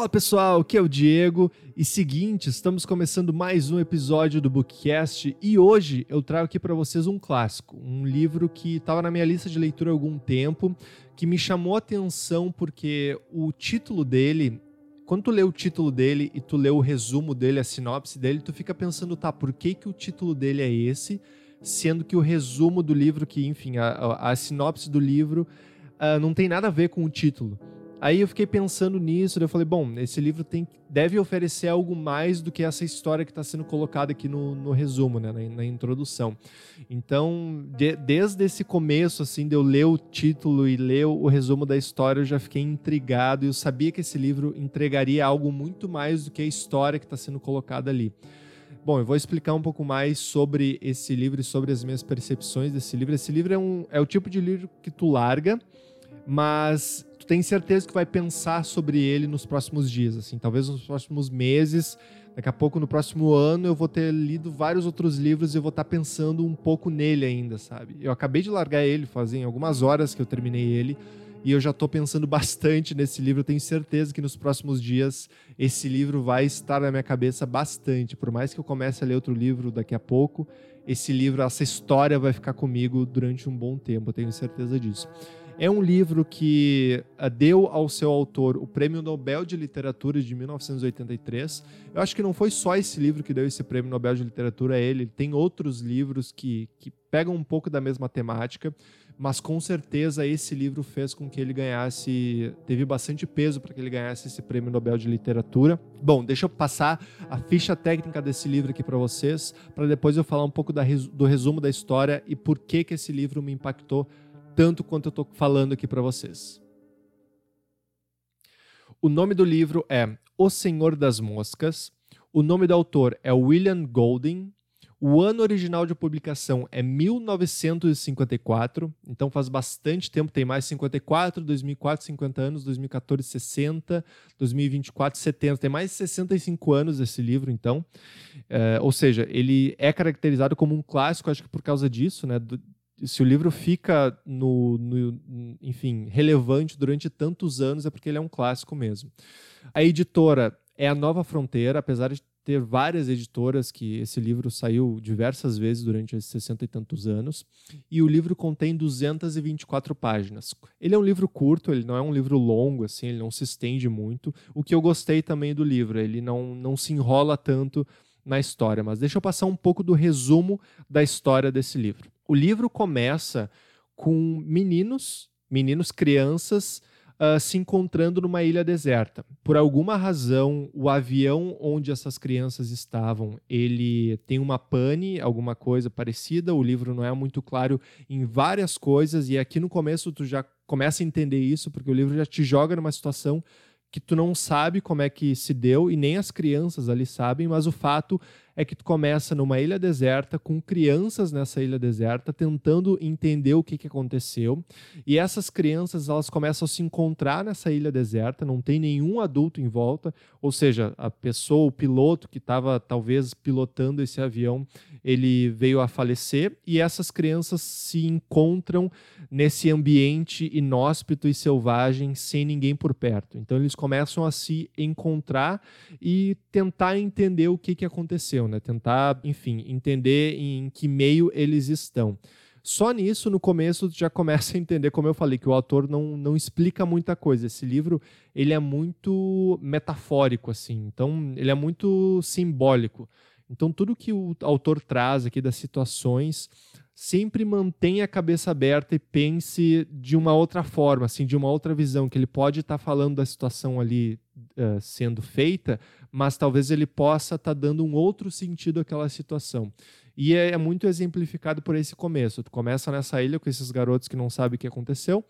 Fala pessoal, aqui é o Diego. E seguinte, estamos começando mais um episódio do Bookcast. E hoje eu trago aqui para vocês um clássico, um livro que estava na minha lista de leitura há algum tempo, que me chamou a atenção porque o título dele, quando tu lê o título dele e tu lê o resumo dele, a sinopse dele, tu fica pensando, tá, por que que o título dele é esse, sendo que o resumo do livro, que enfim, a, a, a sinopse do livro uh, não tem nada a ver com o título. Aí eu fiquei pensando nisso, eu falei, bom, esse livro tem, deve oferecer algo mais do que essa história que está sendo colocada aqui no, no resumo, né, na, na introdução. Então, de, desde esse começo, assim, de eu ler o título e ler o resumo da história, eu já fiquei intrigado e eu sabia que esse livro entregaria algo muito mais do que a história que está sendo colocada ali. Bom, eu vou explicar um pouco mais sobre esse livro e sobre as minhas percepções desse livro. Esse livro é, um, é o tipo de livro que tu larga, mas tem certeza que vai pensar sobre ele nos próximos dias, assim, talvez nos próximos meses, daqui a pouco no próximo ano eu vou ter lido vários outros livros e eu vou estar pensando um pouco nele ainda, sabe? Eu acabei de largar ele, fazem algumas horas que eu terminei ele, e eu já estou pensando bastante nesse livro. Eu tenho certeza que nos próximos dias esse livro vai estar na minha cabeça bastante. Por mais que eu comece a ler outro livro daqui a pouco, esse livro, essa história vai ficar comigo durante um bom tempo. Eu tenho certeza disso. É um livro que uh, deu ao seu autor o Prêmio Nobel de Literatura de 1983. Eu acho que não foi só esse livro que deu esse Prêmio Nobel de Literatura a ele, tem outros livros que, que pegam um pouco da mesma temática, mas com certeza esse livro fez com que ele ganhasse, teve bastante peso para que ele ganhasse esse Prêmio Nobel de Literatura. Bom, deixa eu passar a ficha técnica desse livro aqui para vocês, para depois eu falar um pouco da, do resumo da história e por que, que esse livro me impactou tanto quanto eu estou falando aqui para vocês. O nome do livro é O Senhor das Moscas. O nome do autor é William Golding. O ano original de publicação é 1954, então faz bastante tempo, tem mais 54, 2004, 50 anos, 2014, 60, 2024, 70, tem mais de 65 anos esse livro, então. É, ou seja, ele é caracterizado como um clássico, acho que por causa disso, né? Do, se o livro fica no, no, enfim, relevante durante tantos anos é porque ele é um clássico mesmo. A editora é a Nova Fronteira, apesar de ter várias editoras que esse livro saiu diversas vezes durante esses 60 e tantos anos, e o livro contém 224 páginas. Ele é um livro curto, ele não é um livro longo, assim, ele não se estende muito. O que eu gostei também do livro, ele não, não se enrola tanto na história, mas deixa eu passar um pouco do resumo da história desse livro. O livro começa com meninos, meninos, crianças, uh, se encontrando numa ilha deserta. Por alguma razão, o avião onde essas crianças estavam, ele tem uma pane, alguma coisa parecida. O livro não é muito claro em várias coisas e aqui no começo tu já começa a entender isso, porque o livro já te joga numa situação que tu não sabe como é que se deu e nem as crianças ali sabem, mas o fato é que tu começa numa ilha deserta com crianças nessa ilha deserta tentando entender o que, que aconteceu. E essas crianças elas começam a se encontrar nessa ilha deserta não tem nenhum adulto em volta. Ou seja a pessoa o piloto que estava talvez pilotando esse avião ele veio a falecer. E essas crianças se encontram nesse ambiente inóspito e selvagem sem ninguém por perto. Então eles começam a se encontrar e tentar entender o que, que aconteceu né? Tentar, enfim, entender em que meio eles estão. Só nisso, no começo, já começa a entender, como eu falei, que o autor não, não explica muita coisa. Esse livro, ele é muito metafórico, assim. Então, ele é muito simbólico. Então, tudo que o autor traz aqui das situações, sempre mantenha a cabeça aberta e pense de uma outra forma, assim, de uma outra visão, que ele pode estar tá falando da situação ali uh, sendo feita, mas talvez ele possa estar tá dando um outro sentido àquela situação. E é, é, muito exemplificado por esse começo. Tu começa nessa ilha com esses garotos que não sabem o que aconteceu,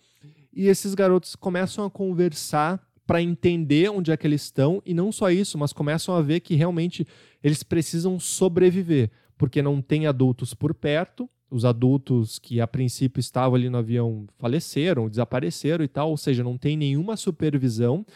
e esses garotos começam a conversar para entender onde é que eles estão, e não só isso, mas começam a ver que realmente eles precisam sobreviver, porque não tem adultos por perto, os adultos que a princípio estavam ali no avião faleceram, desapareceram e tal, ou seja, não tem nenhuma supervisão.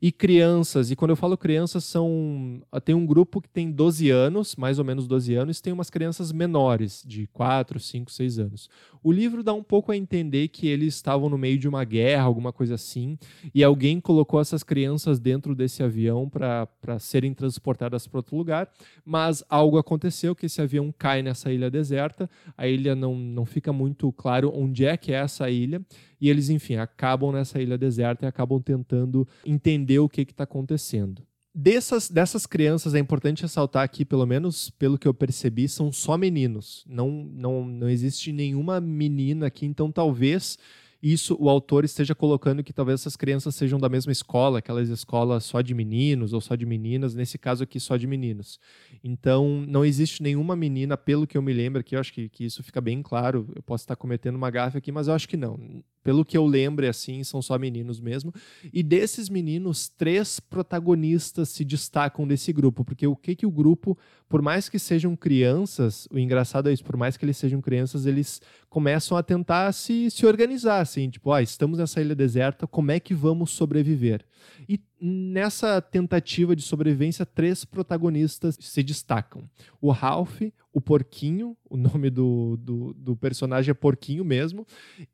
E crianças. E quando eu falo crianças, são tem um grupo que tem 12 anos, mais ou menos 12 anos, e tem umas crianças menores, de 4, 5, 6 anos. O livro dá um pouco a entender que eles estavam no meio de uma guerra, alguma coisa assim, e alguém colocou essas crianças dentro desse avião para serem transportadas para outro lugar, mas algo aconteceu que esse avião cai nessa ilha deserta, a ilha não, não fica muito claro onde é que é essa ilha, e eles, enfim, acabam nessa ilha deserta e acabam tentando entender o que está acontecendo. Dessas, dessas crianças, é importante ressaltar aqui, pelo menos pelo que eu percebi, são só meninos. Não, não, não existe nenhuma menina aqui, então talvez isso o autor esteja colocando que talvez essas crianças sejam da mesma escola, aquelas escolas só de meninos ou só de meninas, nesse caso aqui só de meninos. Então, não existe nenhuma menina, pelo que eu me lembro aqui, eu acho que, que isso fica bem claro, eu posso estar cometendo uma gafe aqui, mas eu acho que não. Pelo que eu lembro, assim, são só meninos mesmo. E desses meninos, três protagonistas se destacam desse grupo, porque o que que o grupo, por mais que sejam crianças, o engraçado é isso, por mais que eles sejam crianças, eles começam a tentar se, se organizar, assim, tipo, ah, estamos nessa ilha deserta, como é que vamos sobreviver? E nessa tentativa de sobrevivência, três protagonistas se destacam. O Ralph, o Porquinho, o nome do, do, do personagem é Porquinho mesmo,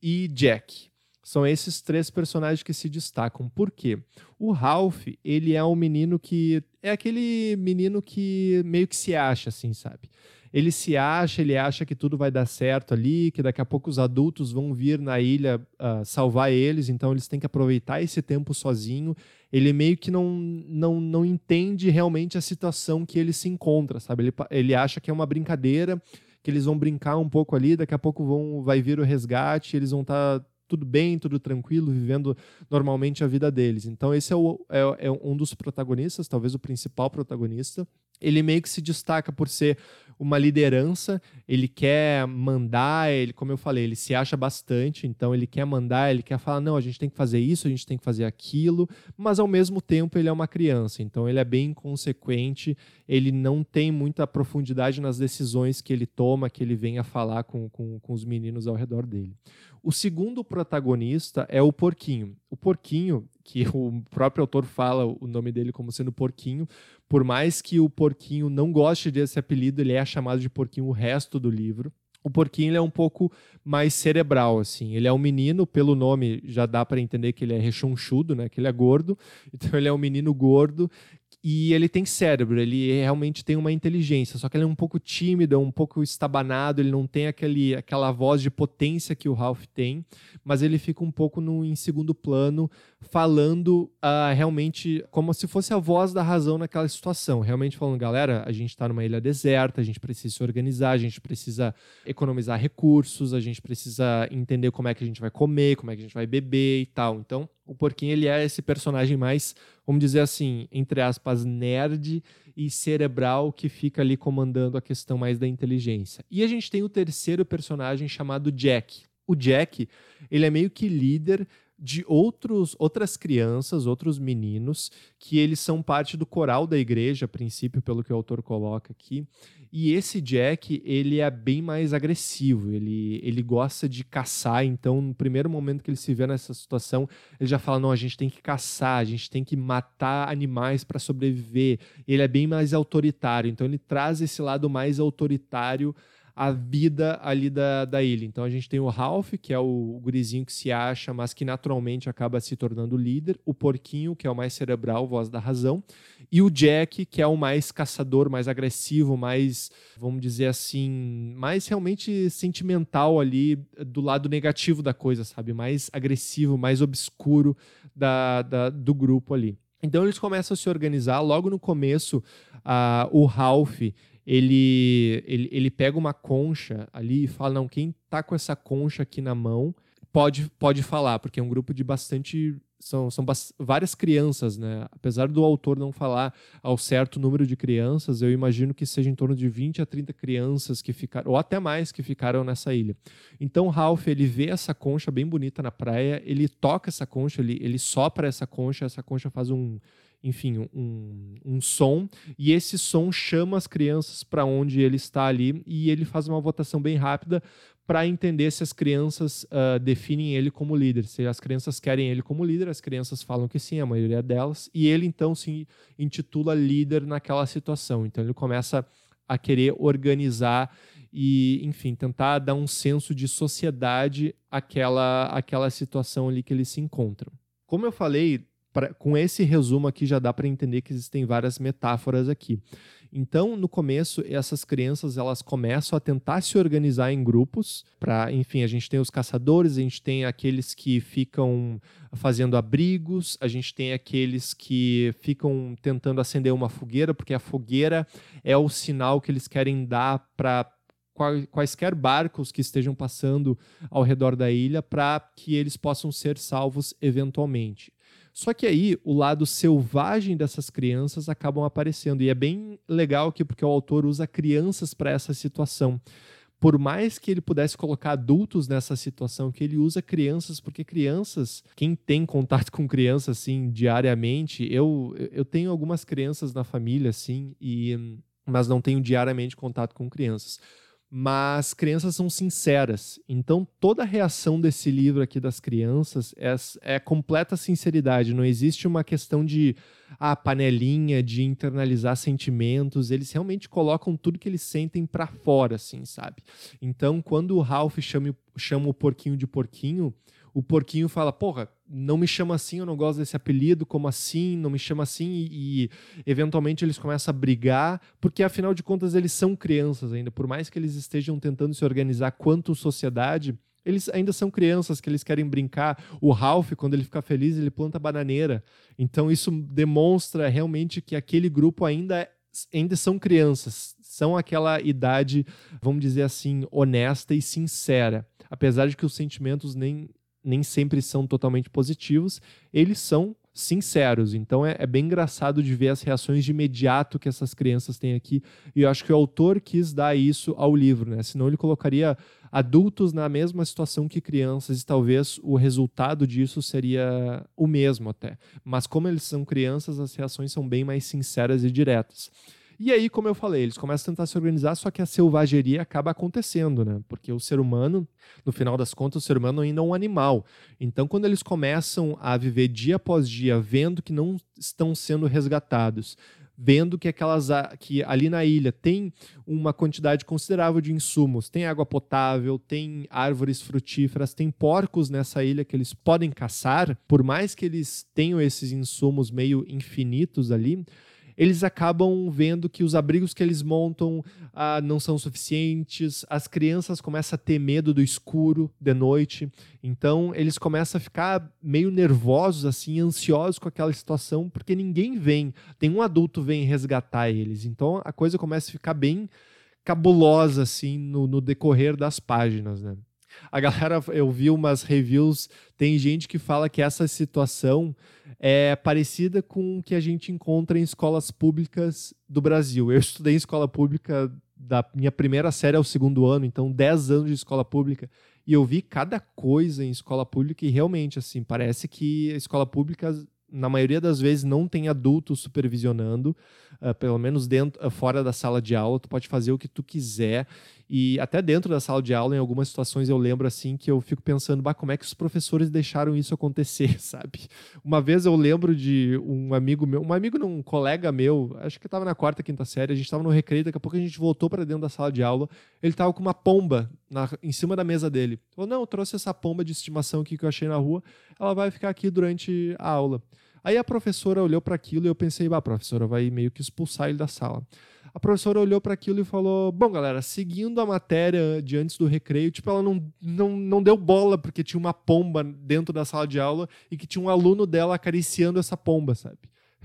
e Jack. São esses três personagens que se destacam. Por quê? O Ralph, ele é um menino que. É aquele menino que meio que se acha, assim, sabe? Ele se acha, ele acha que tudo vai dar certo ali, que daqui a pouco os adultos vão vir na ilha uh, salvar eles, então eles têm que aproveitar esse tempo sozinho. Ele meio que não, não, não entende realmente a situação que ele se encontra, sabe? Ele, ele acha que é uma brincadeira, que eles vão brincar um pouco ali, daqui a pouco vão, vai vir o resgate, eles vão estar. Tá tudo bem, tudo tranquilo, vivendo normalmente a vida deles. Então, esse é, o, é, é, um dos protagonistas, talvez o principal protagonista. Ele meio que se destaca por ser uma liderança, ele quer mandar, ele, como eu falei, ele se acha bastante, então ele quer mandar, ele quer falar, não, a gente tem que fazer isso, a gente tem que fazer aquilo, mas ao mesmo tempo ele é uma criança, então ele é bem inconsequente, ele não tem muita profundidade nas decisões que ele toma, que ele vem a falar com, com, com os meninos ao redor dele. O segundo protagonista é o Porquinho. O Porquinho, que o próprio autor fala o nome dele como sendo Porquinho, por mais que o Porquinho não goste desse apelido, ele é chamado de Porquinho o resto do livro. O Porquinho ele é um pouco mais cerebral, assim. Ele é um menino, pelo nome já dá para entender que ele é rechonchudo, né? Que ele é gordo. Então ele é um menino gordo e ele tem cérebro, ele realmente tem uma inteligência, só que ele é um pouco tímido, é um pouco estabanado, ele não tem aquele, aquela voz de potência que o Ralph tem, mas ele fica um pouco no, em segundo plano, falando uh, realmente como se fosse a voz da razão naquela situação. Realmente falando, galera, a gente está numa ilha deserta, a gente precisa se organizar, a gente precisa economizar recursos, a gente precisa entender como é que a gente vai comer, como é que a gente vai beber e tal. Então, o Porquinho ele é esse personagem mais, vamos dizer assim, entre aspas, nerd e cerebral que fica ali comandando a questão mais da inteligência. E a gente tem o terceiro personagem chamado Jack. O Jack, ele é meio que líder de outros, outras crianças, outros meninos, que eles são parte do coral da igreja, a princípio, pelo que o autor coloca aqui. E esse Jack, ele é bem mais agressivo, ele, ele gosta de caçar, então no primeiro momento que ele se vê nessa situação, ele já fala: não, a gente tem que caçar, a gente tem que matar animais para sobreviver. Ele é bem mais autoritário, então ele traz esse lado mais autoritário a vida ali da, da ilha. Então a gente tem o Ralph, que é o, gurizinho que se acha, mas que naturalmente acaba se tornando líder, o Porquinho, que é o mais cerebral, voz da razão, e o Jack, que é o mais caçador, mais agressivo, mais, vamos dizer assim, mais realmente sentimental ali do lado negativo da coisa, sabe? Mais agressivo, mais obscuro da, da do grupo ali. Então eles começam a se organizar. Logo no começo, uh, o Ralph ele, ele, ele pega uma concha ali e fala: não, quem tá com essa concha aqui na mão pode, pode falar, porque é um grupo de bastante. São, são várias crianças, né? Apesar do autor não falar ao certo número de crianças, eu imagino que seja em torno de 20 a 30 crianças que ficaram, ou até mais, que ficaram nessa ilha. Então, Ralph, ele vê essa concha bem bonita na praia, ele toca essa concha, ele, ele sopra essa concha, essa concha faz um, enfim, um, um som, e esse som chama as crianças para onde ele está ali, e ele faz uma votação bem rápida para entender se as crianças uh, definem ele como líder. Se as crianças querem ele como líder, as crianças falam que sim, a maioria delas, e ele então se intitula líder naquela situação. Então ele começa a querer organizar e, enfim, tentar dar um senso de sociedade àquela, àquela situação ali que eles se encontram. Como eu falei, pra, com esse resumo aqui já dá para entender que existem várias metáforas aqui. Então, no começo, essas crianças elas começam a tentar se organizar em grupos. Para, enfim, a gente tem os caçadores, a gente tem aqueles que ficam fazendo abrigos, a gente tem aqueles que ficam tentando acender uma fogueira, porque a fogueira é o sinal que eles querem dar para quaisquer barcos que estejam passando ao redor da ilha para que eles possam ser salvos eventualmente. Só que aí o lado selvagem dessas crianças acabam aparecendo. E é bem legal aqui porque o autor usa crianças para essa situação. Por mais que ele pudesse colocar adultos nessa situação, que ele usa crianças, porque crianças, quem tem contato com crianças assim diariamente, eu, eu tenho algumas crianças na família assim, e mas não tenho diariamente contato com crianças mas crianças são sinceras. Então, toda a reação desse livro aqui das crianças é, é completa sinceridade. Não existe uma questão de ah, panelinha, de internalizar sentimentos. Eles realmente colocam tudo que eles sentem para fora, assim, sabe? Então, quando o Ralph chama, chama o porquinho de porquinho, o porquinho fala: Porra, não me chama assim, eu não gosto desse apelido, como assim? Não me chama assim, e, e, eventualmente eles começam a brigar, porque afinal de contas eles são crianças ainda, por mais que eles estejam tentando se organizar quanto sociedade. Eles ainda são crianças que eles querem brincar. O Ralph, quando ele fica feliz, ele planta bananeira. Então isso demonstra realmente que aquele grupo ainda ainda são crianças, são aquela idade, vamos dizer assim, honesta e sincera. Apesar de que os sentimentos nem nem sempre são totalmente positivos, eles são sinceros. Então é, é, bem engraçado de ver as reações de imediato que essas crianças têm aqui. E eu acho que o autor quis dar isso ao livro, né? Senão ele colocaria adultos na mesma situação que crianças e talvez o resultado disso seria o mesmo até. Mas como eles são crianças, as reações são bem mais sinceras e diretas. E aí, como eu falei, eles começam a tentar se organizar, só que a selvageria acaba acontecendo, né? Porque o ser humano, no final das contas, o ser humano ainda é um animal. Então, quando eles começam a viver dia após dia, vendo que não estão sendo resgatados, vendo que aquelas que ali na ilha tem uma quantidade considerável de insumos, tem água potável, tem árvores frutíferas, tem porcos nessa ilha que eles podem caçar, por mais que eles tenham esses insumos meio infinitos ali, eles acabam vendo que os abrigos que eles montam ah, não são suficientes, as crianças começam a ter medo do escuro de noite, então eles começam a ficar meio nervosos, assim, ansiosos com aquela situação, porque ninguém vem, nenhum adulto vem resgatar eles, então a coisa começa a ficar bem cabulosa, assim, no, no decorrer das páginas, né? A galera, eu vi umas reviews, tem gente que fala que essa situação é parecida com o que a gente encontra em escolas públicas do Brasil. Eu estudei em escola pública da minha primeira série ao segundo ano, então 10 anos de escola pública, e eu vi cada coisa em escola pública e realmente assim, parece que a escola pública na maioria das vezes não tem adulto supervisionando, uh, pelo menos dentro, uh, fora da sala de aula, tu pode fazer o que tu quiser e até dentro da sala de aula, em algumas situações eu lembro assim que eu fico pensando, bah, como é que os professores deixaram isso acontecer, sabe? Uma vez eu lembro de um amigo meu, um amigo um colega meu, acho que estava na quarta, quinta série, a gente estava no recreio, daqui a pouco a gente voltou para dentro da sala de aula, ele estava com uma pomba na, em cima da mesa dele. Falou, não, eu trouxe essa pomba de estimação aqui que eu achei na rua, ela vai ficar aqui durante a aula. Aí a professora olhou para aquilo e eu pensei, bah, a professora vai meio que expulsar ele da sala. A professora olhou para aquilo e falou: Bom, galera, seguindo a matéria de antes do recreio, tipo, ela não, não, não deu bola porque tinha uma pomba dentro da sala de aula e que tinha um aluno dela acariciando essa pomba, sabe?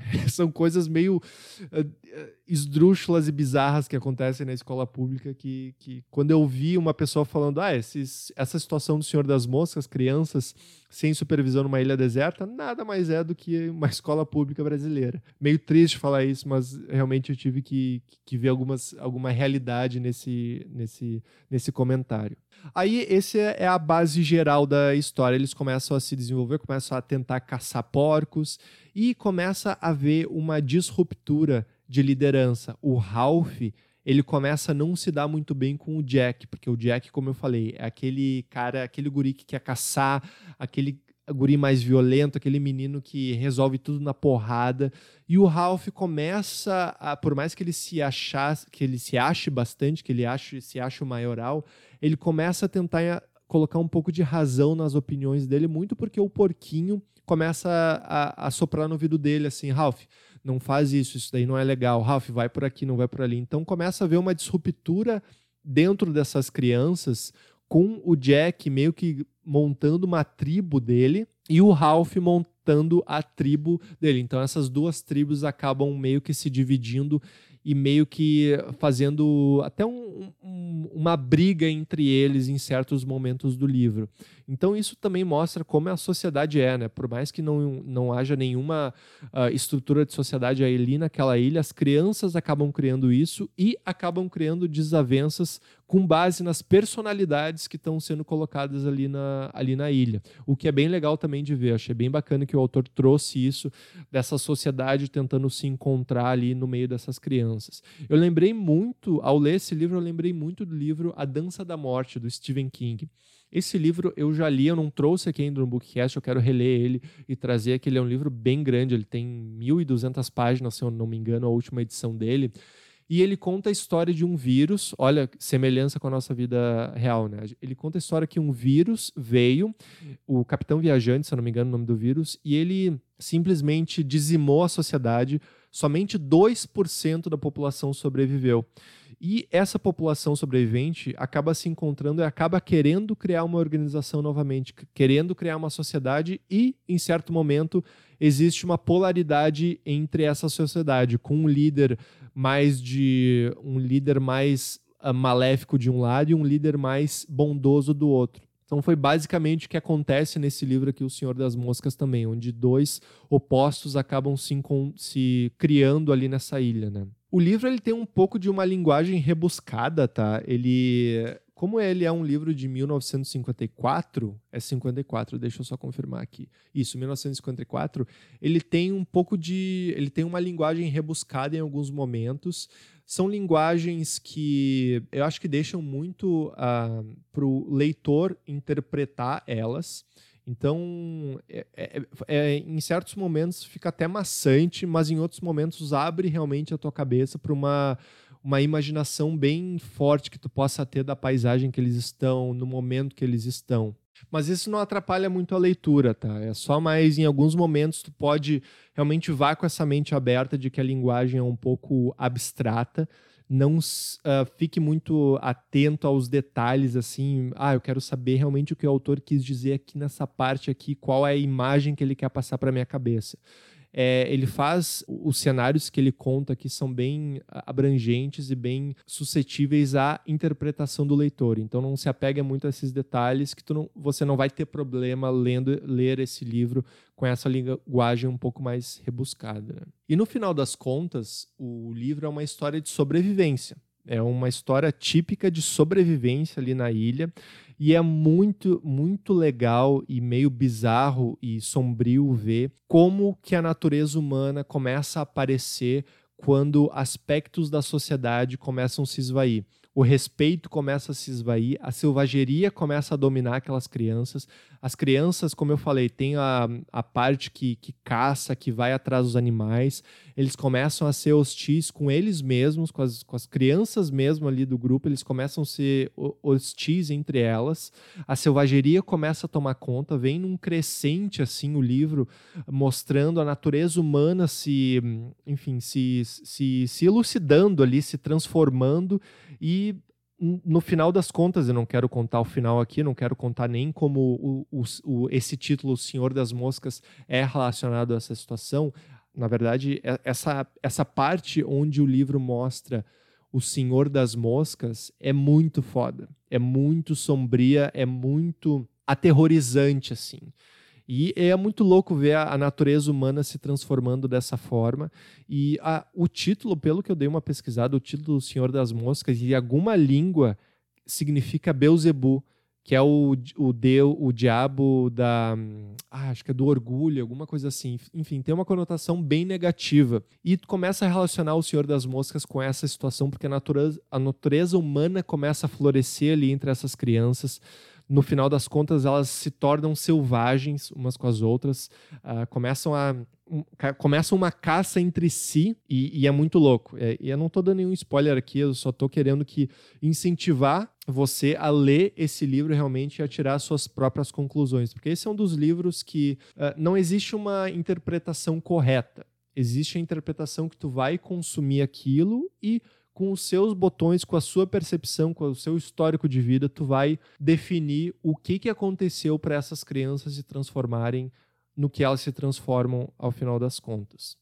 São coisas meio uh, esdrúxulas e bizarras que acontecem na escola pública que, que quando eu vi uma pessoa falando ah, esses, essa situação do Senhor das Moscas, crianças sem supervisão numa ilha deserta, nada mais é do que uma escola pública brasileira. Meio triste falar isso, mas realmente eu tive que, que ver algumas, alguma realidade nesse, nesse, nesse comentário. Aí, esse é a base geral da história. Eles começam a se desenvolver, começam a tentar caçar porcos e começa a haver uma disruptura de liderança. O Ralph, ele começa a não se dar muito bem com o Jack, porque o Jack, como eu falei, é aquele cara, aquele guri que quer caçar, aquele guri mais violento, aquele menino que resolve tudo na porrada. E o Ralph começa a, por mais que ele se achasse, que ele se ache bastante, que ele ache, se ache o maioral, ele começa a tentar colocar um pouco de razão nas opiniões dele, muito porque o porquinho começa a, a soprar no ouvido dele assim, Ralph, não faz isso, isso daí não é legal. Ralph, vai por aqui, não vai por ali. Então começa a haver uma disruptura dentro dessas crianças com o Jack meio que montando uma tribo dele e o Ralph montando a tribo dele. Então essas duas tribos acabam meio que se dividindo e meio que fazendo até um, um, uma briga entre eles em certos momentos do livro. Então isso também mostra como a sociedade é, né? Por mais que não, não haja nenhuma uh, estrutura de sociedade ali naquela ilha, as crianças acabam criando isso e acabam criando desavenças com base nas personalidades que estão sendo colocadas ali na, ali na ilha. O que é bem legal também de ver. Achei bem bacana que o autor trouxe isso dessa sociedade tentando se encontrar ali no meio dessas crianças. Eu lembrei muito, ao ler esse livro, eu lembrei muito do livro A Dança da Morte, do Stephen King. Esse livro eu já li, eu não trouxe aqui ainda no Bookcast, eu quero reler ele e trazer que ele é um livro bem grande, ele tem 1.200 páginas, se eu não me engano, a última edição dele. E ele conta a história de um vírus, olha, semelhança com a nossa vida real, né? Ele conta a história que um vírus veio, o Capitão Viajante, se eu não me engano o nome do vírus, e ele simplesmente dizimou a sociedade, somente 2% da população sobreviveu. E essa população sobrevivente acaba se encontrando e acaba querendo criar uma organização novamente, querendo criar uma sociedade e, em certo momento, existe uma polaridade entre essa sociedade, com um líder mais de um líder mais uh, maléfico de um lado e um líder mais bondoso do outro. Então foi basicamente o que acontece nesse livro aqui, O Senhor das Moscas também, onde dois opostos acabam se, se criando ali nessa ilha, né? O livro ele tem um pouco de uma linguagem rebuscada, tá? Ele, como ele é um livro de 1954, é 54, deixa eu só confirmar aqui. Isso, 1954, ele tem um pouco de, ele tem uma linguagem rebuscada em alguns momentos. São linguagens que eu acho que deixam muito uh, ah, para o leitor interpretar elas. Então, é, é, é, em certos momentos fica até maçante, mas em outros momentos abre realmente a tua cabeça para uma, uma imaginação bem forte que tu possa ter da paisagem que eles estão, no momento que eles estão. Mas isso não atrapalha muito a leitura, tá? É só mais em alguns momentos tu pode realmente vá com essa mente aberta de que a linguagem é um pouco abstrata, não uh, fique muito atento aos detalhes, assim, ah, eu quero saber realmente o que o autor quis dizer aqui nessa parte aqui, qual é a imagem que ele quer passar para minha cabeça é, ele faz os cenários que ele conta que são bem abrangentes e bem suscetíveis à interpretação do leitor. Então não se apega muito a esses detalhes que não, você não vai ter problema lendo ler esse livro com essa linguagem um pouco mais rebuscada. Né? E no final das contas, o livro é uma história de sobrevivência. É uma história típica de sobrevivência ali na ilha e é muito, muito legal e meio bizarro e sombrio ver como que a natureza humana começa a aparecer quando aspectos da sociedade começam a se esvair o respeito começa a se esvair, a selvageria começa a dominar aquelas crianças. As crianças, como eu falei, tem a, a parte que, que caça, que vai atrás dos animais. Eles começam a ser hostis com eles mesmos, com as, com as crianças mesmo ali do grupo, eles começam a ser hostis entre elas. A selvageria começa a tomar conta, vem num crescente assim o livro, mostrando a natureza humana se, enfim, se, se, se elucidando ali, se transformando e no final das contas, eu não quero contar o final aqui, não quero contar nem como o, o, o, esse título, O Senhor das Moscas, é relacionado a essa situação. Na verdade, é, essa, essa parte onde o livro mostra o Senhor das Moscas é muito foda. É muito sombria, é muito aterrorizante, assim. E é muito louco ver a, natureza humana se transformando dessa forma. E a, o título, pelo que eu dei uma pesquisada, o título do Senhor das Moscas, em alguma língua significa Beuzebu, que é o, o deu o diabo da ah, acho que é do orgulho, alguma coisa assim. Enfim, tem uma conotação bem negativa. E começa a relacionar o Senhor das Moscas com essa situação porque a natureza, a natureza humana começa a florescer ali entre essas crianças no final das contas, elas se tornam selvagens umas com as outras, uh, começam a começam uma caça entre si e, e é muito louco. É, e eu não estou dando nenhum spoiler aqui, eu só estou querendo que incentivar você a ler esse livro realmente e a tirar suas próprias conclusões, porque esse é um dos livros que uh, não existe uma interpretação correta. Existe a interpretação que tu vai consumir aquilo e com os seus botões, com a sua percepção, com o seu histórico de vida, tu vai definir o que, que aconteceu para essas crianças se transformarem no que elas se transformam ao final das contas.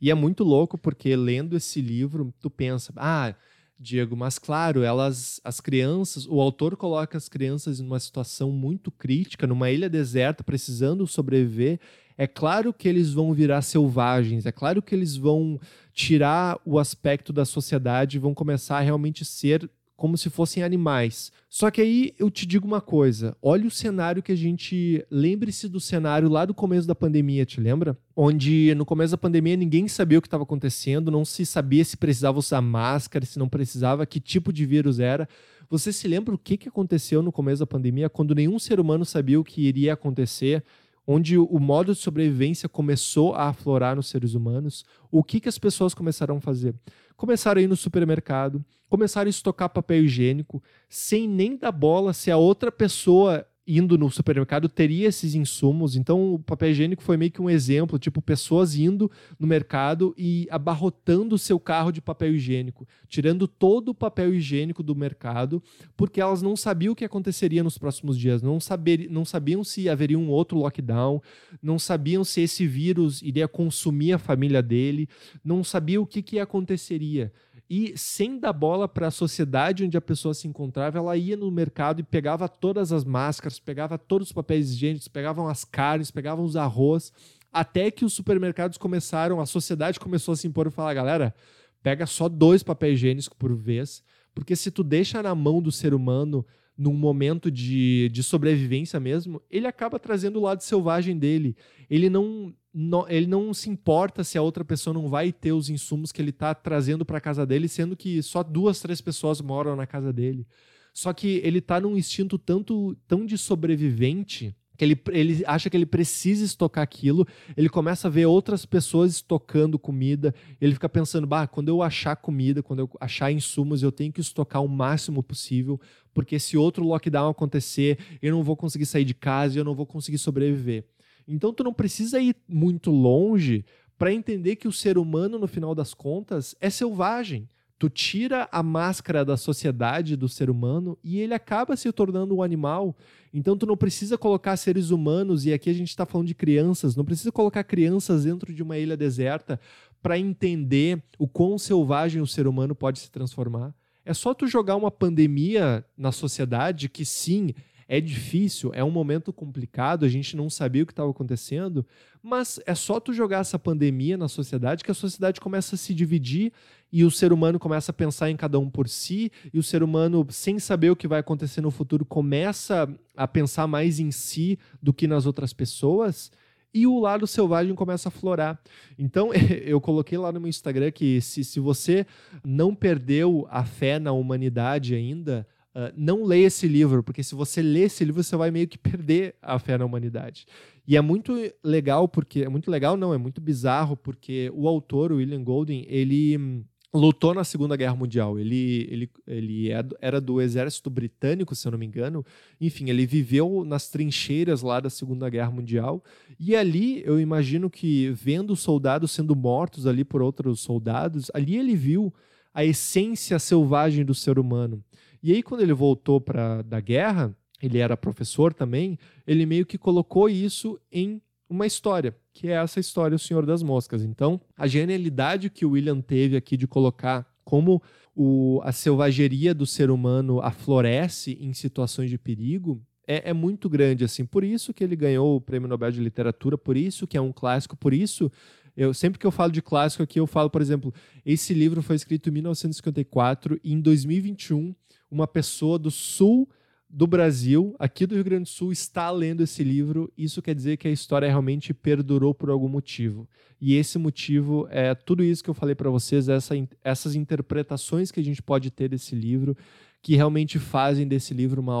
E é muito louco porque lendo esse livro, tu pensa, ah, Diego, mas claro, elas, as crianças, o autor coloca as crianças em uma situação muito crítica, numa ilha deserta, precisando sobreviver. É claro que eles vão virar selvagens, é claro que eles vão tirar o aspecto da sociedade e vão começar a realmente ser como se fossem animais. Só que aí eu te digo uma coisa: olha o cenário que a gente. Lembre-se do cenário lá do começo da pandemia, te lembra? Onde no começo da pandemia ninguém sabia o que estava acontecendo, não se sabia se precisava usar máscara, se não precisava, que tipo de vírus era. Você se lembra o que, aconteceu no começo da pandemia, quando nenhum ser humano sabia o que iria acontecer? Onde o modo de sobrevivência começou a aflorar nos seres humanos, o que, que as pessoas começaram a fazer? Começaram a ir no supermercado, começaram a estocar papel higiênico, sem nem dar bola se a outra pessoa indo no supermercado teria esses insumos. Então, o papel higiênico foi meio que um exemplo, tipo, pessoas indo no mercado e abarrotando o seu carro de papel higiênico, tirando todo o papel higiênico do mercado, porque elas não sabiam o que aconteceria nos próximos dias, não, saber, não sabiam se haveria um outro lockdown, não sabiam se esse vírus iria consumir a família dele, não sabiam o que, que aconteceria e sem dar bola para a sociedade onde a pessoa se encontrava, ela ia no mercado e pegava todas as máscaras, pegava todos os papéis higiênicos, pegavam as carnes, pegavam os arroz, até que os supermercados começaram, a sociedade começou a se impor e falar, galera, pega só dois papéis higiênicos por vez, porque se tu deixa na mão do ser humano num momento de, de sobrevivência mesmo, ele acaba trazendo o lado selvagem dele. Ele não, não, ele não se importa se a outra pessoa não vai ter os insumos que ele está trazendo para casa dele, sendo que só duas, três pessoas moram na casa dele. Só que ele está num instinto tanto tão de sobrevivente que ele, ele acha que ele precisa estocar aquilo, ele começa a ver outras pessoas estocando comida, ele fica pensando, bah, quando eu achar comida, quando eu achar insumos, eu tenho que estocar o máximo possível, porque se outro lockdown acontecer, eu não vou conseguir sair de casa, eu não vou conseguir sobreviver. Então tu não precisa ir muito longe para entender que o ser humano, no final das contas, é selvagem. Tu tira a máscara da sociedade do ser humano e ele acaba se tornando um animal. Então tu não precisa colocar seres humanos, e aqui a gente está falando de crianças, não precisa colocar crianças dentro de uma ilha deserta para entender o quão selvagem o ser humano pode se transformar. É só tu jogar uma pandemia na sociedade que sim, é difícil, é um momento complicado, a gente não sabia o que estava acontecendo, mas é só tu jogar essa pandemia na sociedade que a sociedade começa a se dividir e o ser humano começa a pensar em cada um por si, e o ser humano, sem saber o que vai acontecer no futuro, começa a pensar mais em si do que nas outras pessoas e o lado selvagem começa a florar. Então, eu coloquei lá no meu Instagram que se, se você não perdeu a fé na humanidade ainda, Uh, não leia esse livro, porque se você ler esse livro, você vai meio que perder a fé na humanidade. E é muito legal, porque. É muito legal, não, é muito bizarro, porque o autor, William Golding, ele hum, lutou na Segunda Guerra Mundial. Ele, ele, ele é era do exército britânico, se eu não me engano. Enfim, ele viveu nas trincheiras lá da Segunda Guerra Mundial. E ali, eu imagino que, vendo soldados sendo mortos ali por outros soldados, ali ele viu a essência selvagem do ser humano. E aí, quando ele voltou para da guerra, ele era professor também, ele meio que colocou isso em uma história, que é essa história O Senhor das Moscas. Então, a genialidade que o William teve aqui de colocar como o, a selvageria do ser humano aflorece em situações de perigo é, é, muito grande. assim. Por isso que ele ganhou o Prêmio Nobel de Literatura, por isso que é um clássico, por isso eu, sempre que eu falo de clássico aqui, eu falo, por exemplo, esse livro foi escrito em 1954 e em 2021 uma pessoa do sul do Brasil, aqui do Rio Grande do Sul, está lendo esse livro. Isso quer dizer que a história realmente perdurou por algum motivo. E esse motivo é tudo isso que eu falei para vocês, essa, essas interpretações que a gente pode ter desse livro, que realmente fazem desse livro uma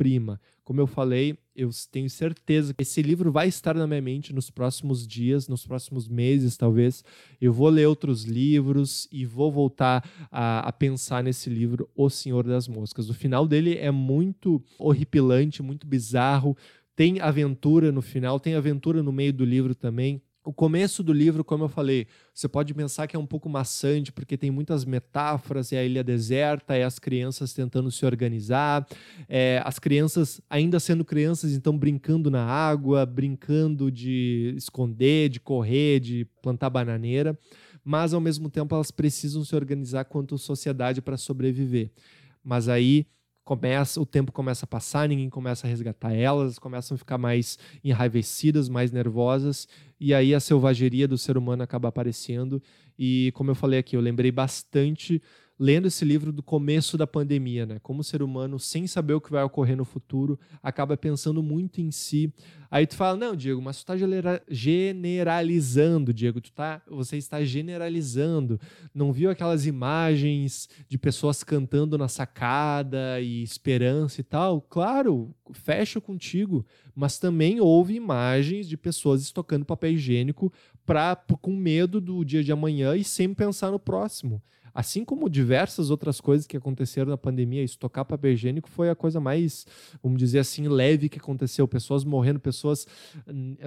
obra-prima. Como eu falei, eu tenho certeza que esse livro vai estar na minha mente nos próximos dias, nos próximos meses, talvez. Eu vou ler outros livros e vou voltar a, a, pensar nesse livro, O Senhor das Moscas. O final dele é muito horripilante, muito bizarro. Tem aventura no final, tem aventura no meio do livro também. O começo do livro, como eu falei, você pode pensar que é um pouco maçante, porque tem muitas metáforas, é a ilha deserta, é as crianças tentando se organizar, é as crianças ainda sendo crianças, então brincando na água, brincando de esconder, de correr, de plantar bananeira, mas ao mesmo tempo elas precisam se organizar quanto sociedade para sobreviver. Mas aí começa, o tempo começa a passar, ninguém começa a resgatar elas, começam a ficar mais enraivecidas, mais nervosas, e aí a selvageria do ser humano acaba aparecendo. E como eu falei aqui, eu lembrei bastante lendo esse livro do começo da pandemia, né? Como o ser humano, sem saber o que vai ocorrer no futuro, acaba pensando muito em si. Aí tu fala, não, Diego, mas tu está generalizando, Diego, tu tá, você está generalizando. Não viu aquelas imagens de pessoas cantando na sacada e esperança e tal? Claro, fecho contigo, mas também houve imagens de pessoas estocando papel higiênico pra, com medo do dia de amanhã e sem pensar no próximo. Assim como diversas outras coisas que aconteceram na pandemia, estocar papel higiênico foi a coisa mais, vamos dizer assim, leve que aconteceu. Pessoas morrendo, pessoas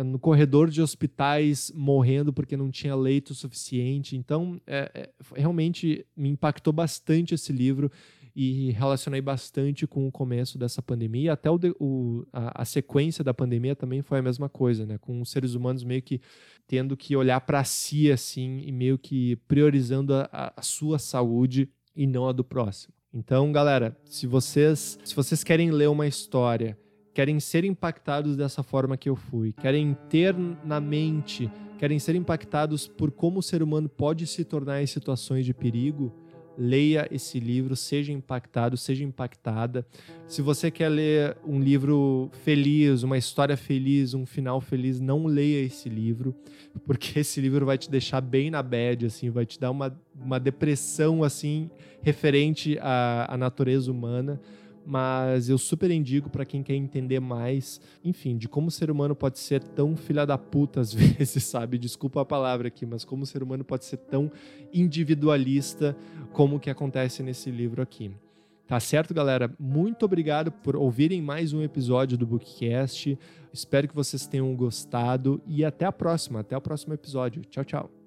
no corredor de hospitais morrendo porque não tinha leito suficiente. Então, é, é, realmente me impactou bastante esse livro e relacionei bastante com o começo dessa pandemia. Até o, o a, a, sequência da pandemia também foi a mesma coisa, né? Com os seres humanos meio que tendo que olhar para si assim e meio que priorizando a, a sua saúde e não a do próximo. Então, galera, se vocês, se vocês querem ler uma história, querem ser impactados dessa forma que eu fui, querem ter na mente, querem ser impactados por como o ser humano pode se tornar em situações de perigo, leia esse livro, seja impactado, seja impactada. Se você quer ler um livro feliz, uma história feliz, um final feliz, não leia esse livro, porque esse livro vai te deixar bem na bad, assim, vai te dar uma, uma depressão assim referente à, à natureza humana mas eu super indico para quem quer entender mais, enfim, de como o ser humano pode ser tão filha da puta às vezes, sabe? Desculpa a palavra aqui, mas como o ser humano pode ser tão individualista como o que acontece nesse livro aqui. Tá certo, galera? Muito obrigado por ouvirem mais um episódio do Bookcast. Espero que vocês tenham gostado e até a próxima, até o próximo episódio. Tchau, tchau.